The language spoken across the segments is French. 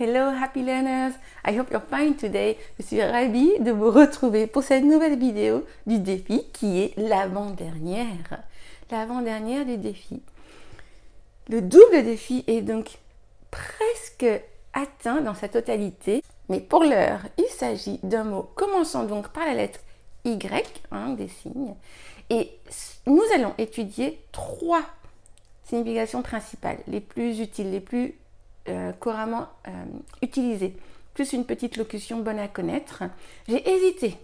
Hello happy learners, I hope you're fine today. Je suis ravie de vous retrouver pour cette nouvelle vidéo du défi qui est l'avant-dernière. L'avant-dernière du défi. Le double défi est donc presque atteint dans sa totalité, mais pour l'heure, il s'agit d'un mot commençant donc par la lettre Y, hein, des signes, et nous allons étudier trois significations principales, les plus utiles, les plus euh, couramment euh, utilisé, plus une petite locution bonne à connaître. J'ai hésité.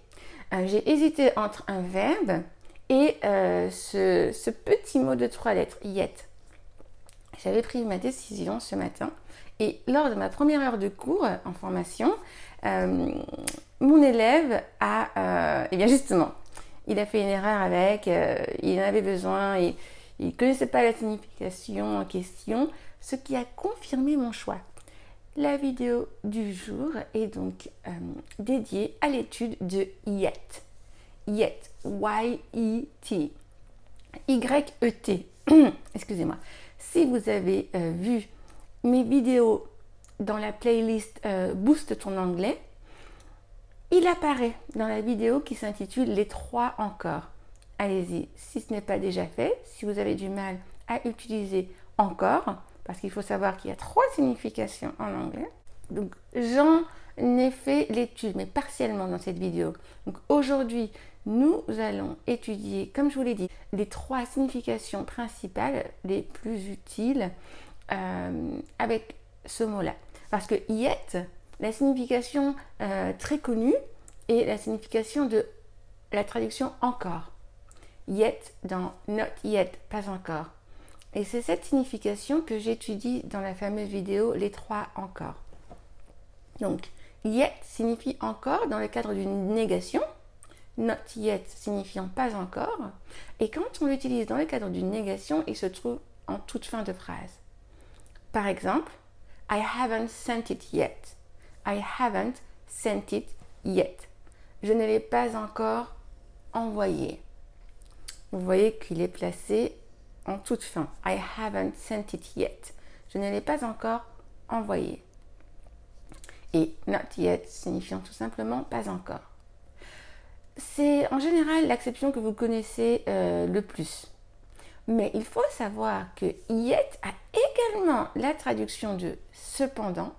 Euh, j'ai hésité entre un verbe et ce, petit mot de trois lettres, yet. J'avais pris ma décision ce matin et lors de ma première heure de cours en formation, mon élève a, eh bien justement, il a fait une erreur avec, il en avait besoin il ne connaissait pas la signification en question ce qui a confirmé mon choix. La vidéo du jour est donc euh, dédiée à l'étude de YET. YET, Y-E-T. Y-E-T. Excusez-moi. Si vous avez euh, vu mes vidéos dans la playlist euh, Boost ton anglais, il apparaît dans la vidéo qui s'intitule Les trois encore. Allez-y, si ce n'est pas déjà fait, si vous avez du mal à utiliser encore, parce qu'il faut savoir qu'il y a trois significations en anglais. Donc j'en ai fait l'étude, mais partiellement dans cette vidéo. Donc aujourd'hui, nous allons étudier, comme je vous l'ai dit, les trois significations principales les plus utiles euh, avec ce mot-là. Parce que yet, la signification euh, très connue est la signification de la traduction encore. Yet dans not yet, pas encore. Et c'est cette signification que j'étudie dans la fameuse vidéo Les trois encore. Donc, yet signifie encore dans le cadre d'une négation, not yet signifiant pas encore, et quand on l'utilise dans le cadre d'une négation, il se trouve en toute fin de phrase. Par exemple, I haven't sent it yet. I haven't sent it yet. Je ne l'ai pas encore envoyé. Vous voyez qu'il est placé en toute fin. I haven't sent it yet. Je ne l'ai pas encore envoyé. Et not yet signifiant tout simplement pas encore. C'est en général l'acception que vous connaissez euh, le plus. Mais il faut savoir que yet a également la traduction de cependant.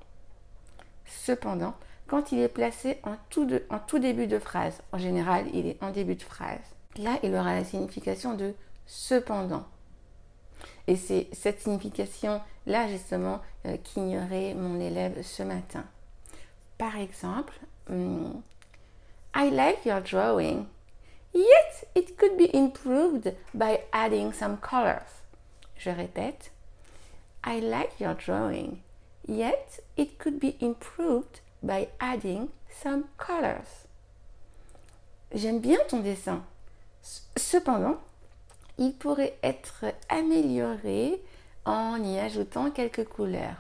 Cependant, quand il est placé en tout, en tout début de phrase. En général, il est en début de phrase. Là, il aura la signification de cependant. Et c'est cette signification-là, justement, euh, qu'ignorait mon élève ce matin. Par exemple, hmm, I like your drawing, yet it could be improved by adding some colors. Je répète, I like your drawing, yet it could be improved by adding some colors. J'aime bien ton dessin. Cependant, il pourrait être amélioré en y ajoutant quelques couleurs.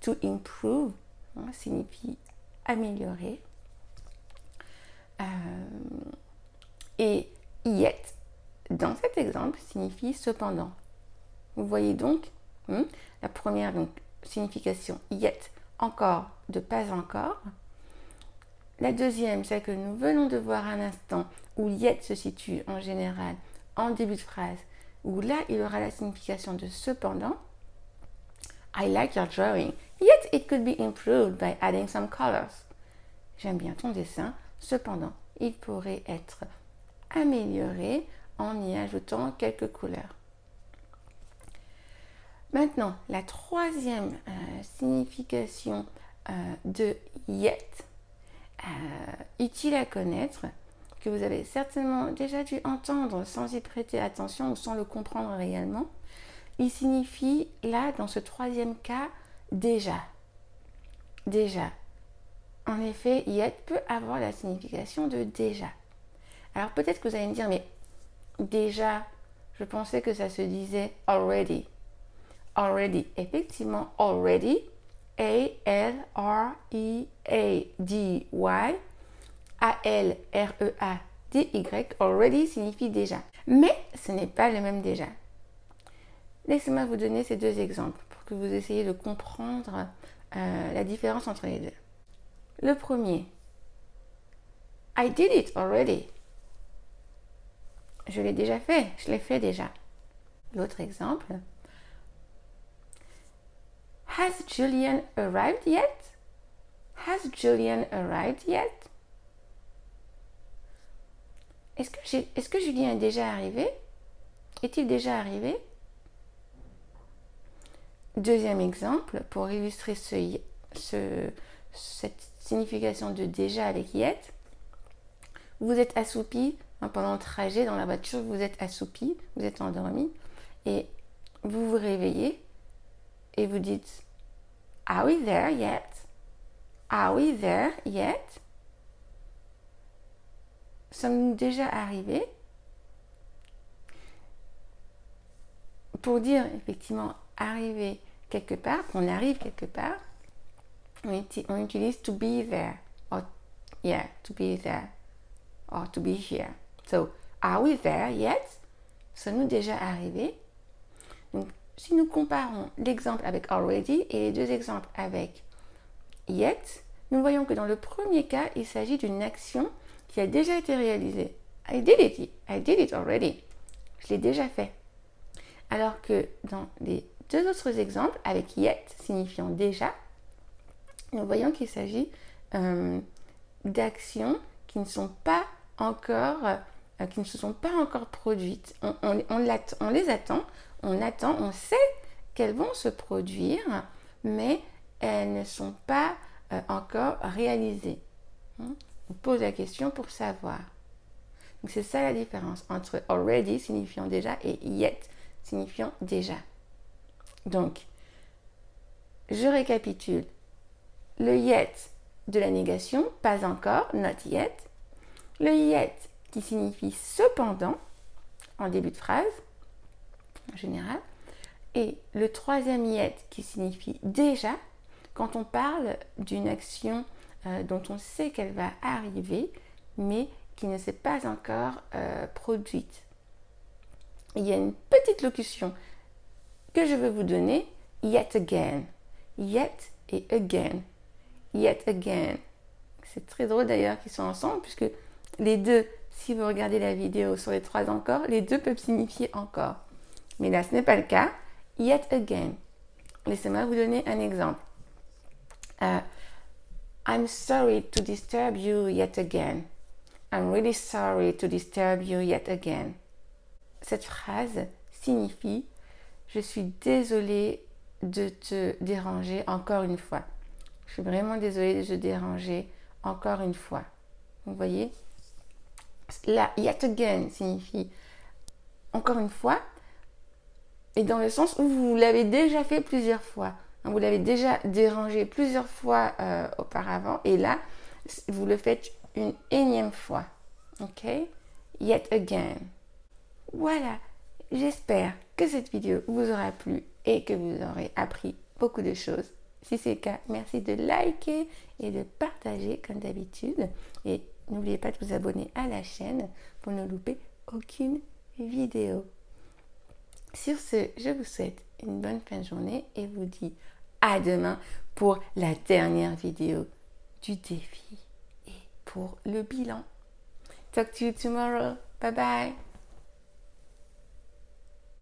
To improve hein, signifie améliorer. Euh, et yet, dans cet exemple, signifie cependant. Vous voyez donc hein, la première signification yet, encore, de pas encore. La deuxième, celle que nous venons de voir un instant, où yet se situe en général en début de phrase, où là, il aura la signification de cependant. I like your drawing, yet it could be improved by adding some colors. J'aime bien ton dessin, cependant, il pourrait être amélioré en y ajoutant quelques couleurs. Maintenant, la troisième euh, signification euh, de yet, euh, utile à connaître, que vous avez certainement déjà dû entendre sans y prêter attention ou sans le comprendre réellement, il signifie là, dans ce troisième cas, déjà. Déjà. En effet, yet peut avoir la signification de déjà. Alors peut-être que vous allez me dire, mais déjà, je pensais que ça se disait already. Already. Effectivement, already. A-L-R-E-A-D-Y a-L-R-E-A-D-Y, already signifie déjà. Mais ce n'est pas le même déjà. Laissez-moi vous donner ces deux exemples pour que vous essayiez de comprendre euh, la différence entre les deux. Le premier, I did it already. Je l'ai déjà fait, je l'ai fait déjà. L'autre exemple, Has Julian arrived yet? Has Julian arrived yet? Est-ce que, Julien est déjà arrivé Est-il déjà arrivé? Deuxième exemple, pour illustrer ce, ce, cette signification de déjà avec yet, vous êtes assoupi hein, pendant le trajet dans la voiture, vous êtes assoupi, vous êtes endormi, et vous vous réveillez et vous dites Are we there yet? Are we there yet? Sommes-nous déjà arrivés? Pour dire effectivement arriver quelque part, qu'on arrive quelque part, on utilise to be there. Or, yeah, to be there. Or to be here. So, are we there yet? Sommes-nous déjà arrivés? Si nous comparons l'exemple avec already et les deux exemples avec yet, nous voyons que dans le premier cas, il s'agit d'une action qui a déjà été réalisée. I did it. I did it already. Je l'ai déjà fait. Alors que dans les deux autres exemples, avec yet signifiant déjà, nous voyons qu'il s'agit euh, d'actions qui ne sont pas encore, euh, qui ne se sont pas encore produites. On, les attend, on attend, on sait qu'elles vont se produire, mais elles ne sont pas euh, encore réalisées. Hein? On pose la question pour savoir. c'est ça la différence entre already signifiant déjà et yet signifiant déjà. Donc, je récapitule. Le yet de la négation, pas encore, not yet. Le yet qui signifie cependant en début de phrase, en général. Et le troisième yet qui signifie déjà quand on parle d'une action euh, dont on sait qu'elle va arriver, mais qui ne s'est pas encore euh, produite. Il y a une petite locution que je veux vous donner, yet again. Yet et again. Yet again. C'est très drôle d'ailleurs qu'ils soient ensemble, puisque les deux, si vous regardez la vidéo sur les trois encore, les deux peuvent signifier encore. Mais là, ce n'est pas le cas. Yet again. Laissez-moi vous donner un exemple. Uh, I'm sorry to disturb you yet again. I'm really sorry to disturb you yet again. Cette phrase signifie Je suis désolée de te déranger encore une fois. Je suis vraiment désolée de te déranger encore une fois. Vous voyez? Là, yet again signifie encore une fois, et dans le sens où vous l'avez déjà fait plusieurs fois. Vous l'avez déjà dérangé plusieurs fois euh, auparavant, et là, vous le faites une énième fois. Ok? Yet again. Voilà, j'espère que cette vidéo vous aura plu et que vous aurez appris beaucoup de choses. Si c'est le cas, merci de liker et de partager comme d'habitude. Et n'oubliez pas de vous abonner à la chaîne pour ne louper aucune vidéo. Sur ce, je vous souhaite une bonne fin de journée et vous dis à demain pour la dernière vidéo du défi et pour le bilan. Talk to you tomorrow. Bye bye.